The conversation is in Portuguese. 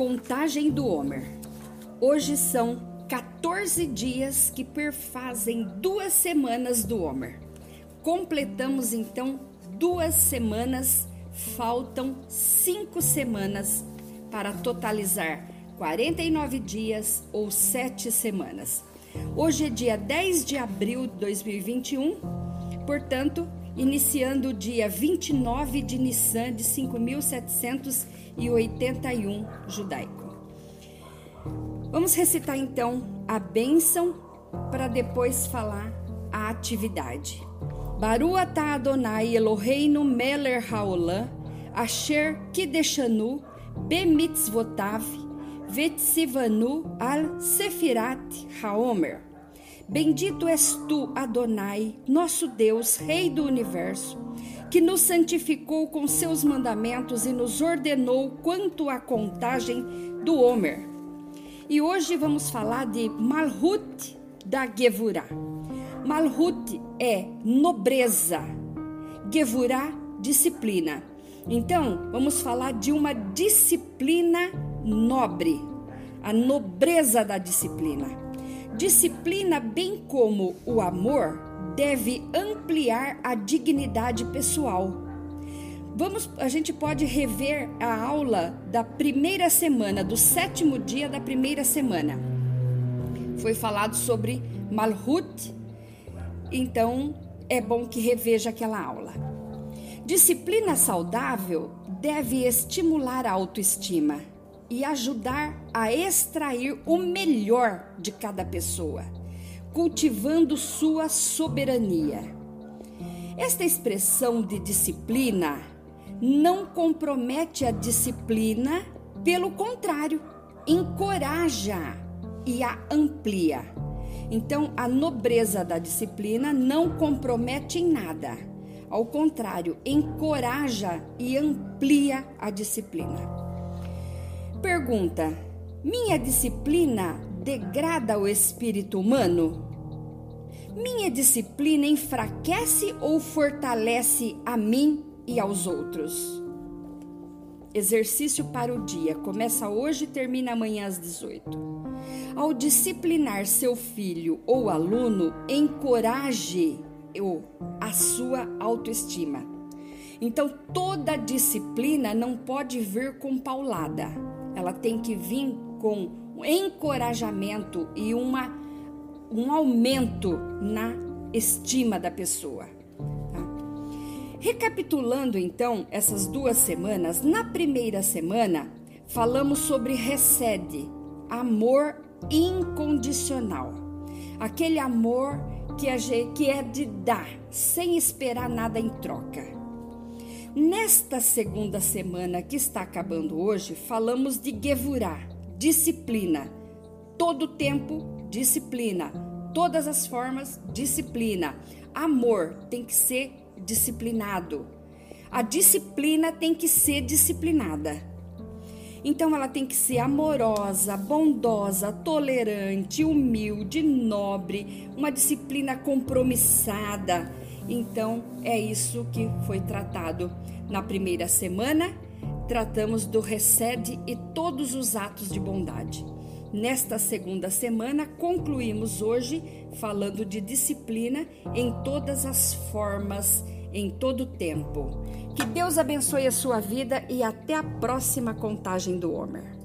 Contagem do Homer. Hoje são 14 dias que perfazem duas semanas do Homer. Completamos então duas semanas, faltam cinco semanas para totalizar 49 dias ou sete semanas. Hoje é dia 10 de abril de 2021, portanto, iniciando o dia 29 de Nissan de 5781 judaico. Vamos recitar então a bênção para depois falar a atividade. Baru atah Adonai Eloheinu meler haolam asher kideshanu bemitzvotav vetzivanu al sefirat haomer. Bendito és tu, Adonai, nosso Deus, Rei do universo, que nos santificou com seus mandamentos e nos ordenou quanto à contagem do Homer. E hoje vamos falar de Malhut da Gevurah. Malhut é nobreza, Gevurah, disciplina. Então, vamos falar de uma disciplina nobre, a nobreza da disciplina. Disciplina, bem como o amor, deve ampliar a dignidade pessoal. Vamos, a gente pode rever a aula da primeira semana, do sétimo dia da primeira semana. Foi falado sobre Malhut, então é bom que reveja aquela aula. Disciplina saudável deve estimular a autoestima e ajudar a extrair o melhor de cada pessoa, cultivando sua soberania. Esta expressão de disciplina não compromete a disciplina, pelo contrário, encoraja e a amplia. Então, a nobreza da disciplina não compromete em nada. Ao contrário, encoraja e amplia a disciplina. Pergunta: Minha disciplina degrada o espírito humano? Minha disciplina enfraquece ou fortalece a mim e aos outros? Exercício para o dia. Começa hoje e termina amanhã às 18. Ao disciplinar seu filho ou aluno, encoraje a sua autoestima. Então, toda disciplina não pode vir com paulada ela tem que vir com encorajamento e uma, um aumento na estima da pessoa. Tá? Recapitulando então essas duas semanas, na primeira semana falamos sobre recede, amor incondicional, aquele amor que, a, que é de dar, sem esperar nada em troca. Nesta segunda semana que está acabando hoje, falamos de Gevurah, disciplina. Todo tempo, disciplina. Todas as formas, disciplina. Amor tem que ser disciplinado. A disciplina tem que ser disciplinada. Então ela tem que ser amorosa, bondosa, tolerante, humilde, nobre, uma disciplina compromissada então, é isso que foi tratado na primeira semana. Tratamos do recede e todos os atos de bondade. Nesta segunda semana, concluímos hoje falando de disciplina em todas as formas, em todo o tempo. Que Deus abençoe a sua vida e até a próxima contagem do Homer.